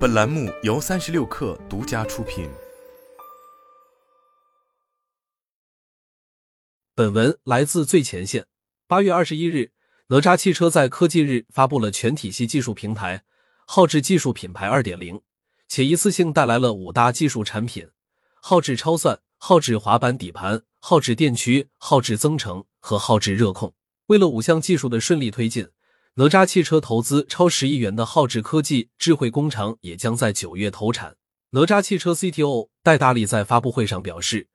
本栏目由三十六氪独家出品。本文来自最前线。八月二十一日，哪吒汽车在科技日发布了全体系技术平台“浩智技术品牌二点零”，且一次性带来了五大技术产品：浩智超算、浩智滑板底盘、浩智电驱、浩智增程和浩智热控。为了五项技术的顺利推进。哪吒汽车投资超十亿元的浩智科技智慧工厂也将在九月投产。哪吒汽车 CTO 戴大力在发布会上表示：“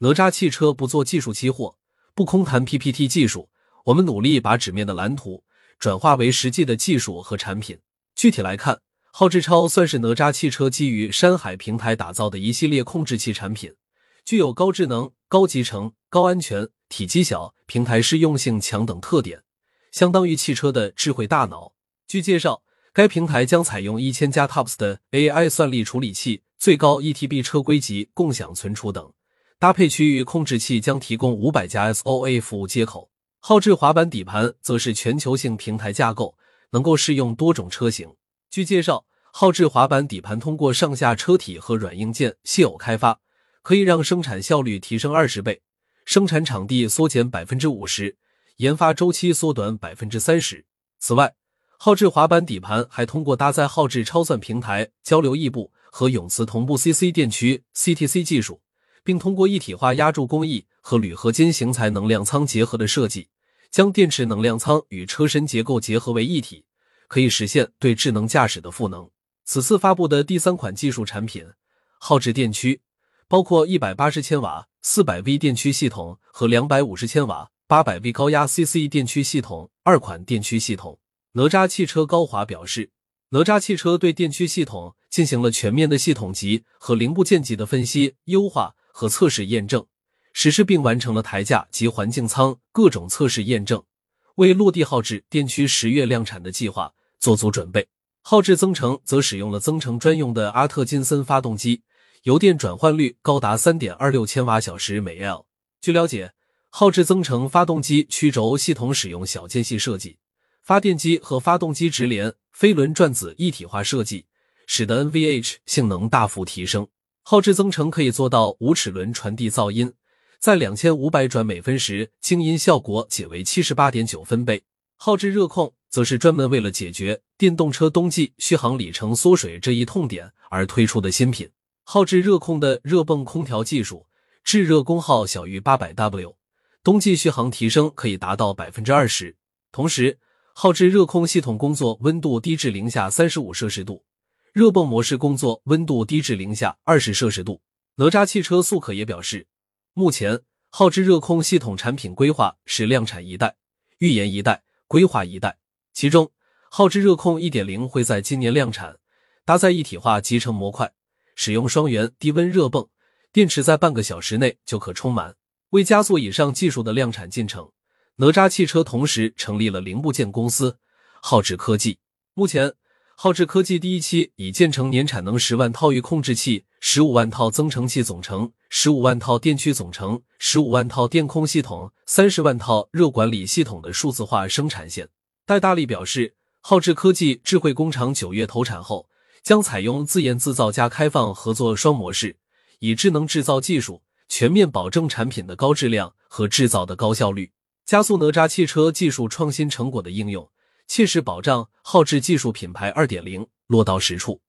哪吒汽车不做技术期货，不空谈 PPT 技术，我们努力把纸面的蓝图转化为实际的技术和产品。具体来看，浩智超算是哪吒汽车基于山海平台打造的一系列控制器产品，具有高智能、高集成、高安全、体积小、平台适用性强等特点。”相当于汽车的智慧大脑。据介绍，该平台将采用一千加 TOPS 的 AI 算力处理器，最高 ETB 车规级共享存储等，搭配区域控制器将提供五百加 SOA 服务接口。浩智滑板底盘则是全球性平台架构，能够适用多种车型。据介绍，浩智滑板底盘通过上下车体和软硬件现有开发，可以让生产效率提升二十倍，生产场地缩减百分之五十。研发周期缩短百分之三十。此外，浩智滑板底盘还通过搭载浩智超算平台、交流异步和永磁同步 CC 电驱 （CTC） 技术，并通过一体化压铸工艺和铝合金型材能量舱结合的设计，将电池能量舱与车身结构结合为一体，可以实现对智能驾驶的赋能。此次发布的第三款技术产品——浩智电驱，包括一百八十千瓦、四百 V 电驱系统和两百五十千瓦。八百 V 高压 CC 电驱系统二款电驱系统，哪吒汽车高华表示，哪吒汽车对电驱系统进行了全面的系统级和零部件级的分析、优化和测试验证，实施并完成了台架及环境舱各种测试验证，为落地浩智电驱十月量产的计划做足准备。浩智增程则使用了增程专用的阿特金森发动机，油电转换率高达三点二六千瓦小时每 L。据了解。浩智增程发动机曲轴系统使用小间隙设计，发电机和发动机直连飞轮转子一体化设计，使得 NVH 性能大幅提升。浩智增程可以做到无齿轮传递噪音，在两千五百转每分时，静音效果仅为七十八点九分贝。浩智热控则是专门为了解决电动车冬季续航里程缩水这一痛点而推出的新品。浩智热控的热泵空调技术，制热功耗小于八百 W。冬季续航提升可以达到百分之二十，同时，浩智热控系统工作温度低至零下三十五摄氏度，热泵模式工作温度低至零下二十摄氏度。哪吒汽车速可也表示，目前浩智热控系统产品规划是量产一代、预研一代、规划一代，其中浩智热控一点零会在今年量产，搭载一体化集成模块，使用双元低温热泵，电池在半个小时内就可充满。为加速以上技术的量产进程，哪吒汽车同时成立了零部件公司浩智科技。目前，浩智科技第一期已建成年产能十万套域控制器、十五万套增程器总成、十五万套电驱总成、十五万套电控系统、三十万套热管理系统的数字化生产线。戴大力表示，浩智科技智慧工厂九月投产后，将采用自研自造加开放合作双模式，以智能制造技术。全面保证产品的高质量和制造的高效率，加速哪吒汽车技术创新成果的应用，切实保障浩智技术品牌二点零落到实处。